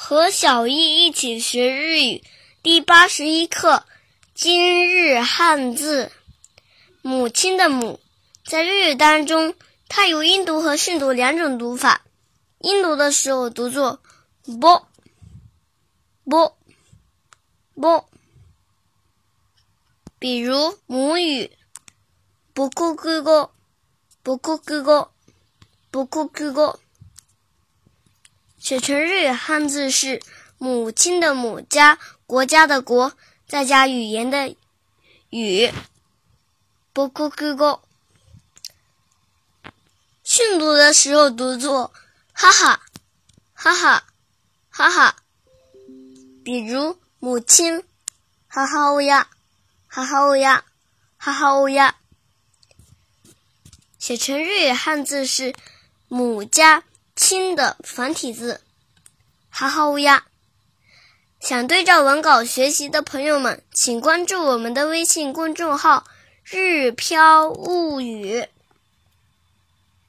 和小易一起学日语第八十一课今日汉字。母亲的母，在日语当中，它有音读和训读两种读法。音读的时候读作ぼぼぼ，比如母语母国語母国語母国語。 写成日语汉字是“母亲”的“母”加国家的“国”，再加语言的“语”。不哭哭过。训读的时候读作“哈哈哈哈哈哈”，比如母亲“哈哈乌鸦哈哈乌鸦哈哈乌鸦”。写成日语汉字是“母”家。亲的繁体字，哈哈乌鸦。想对照文稿学习的朋友们，请关注我们的微信公众号“日飘物语”。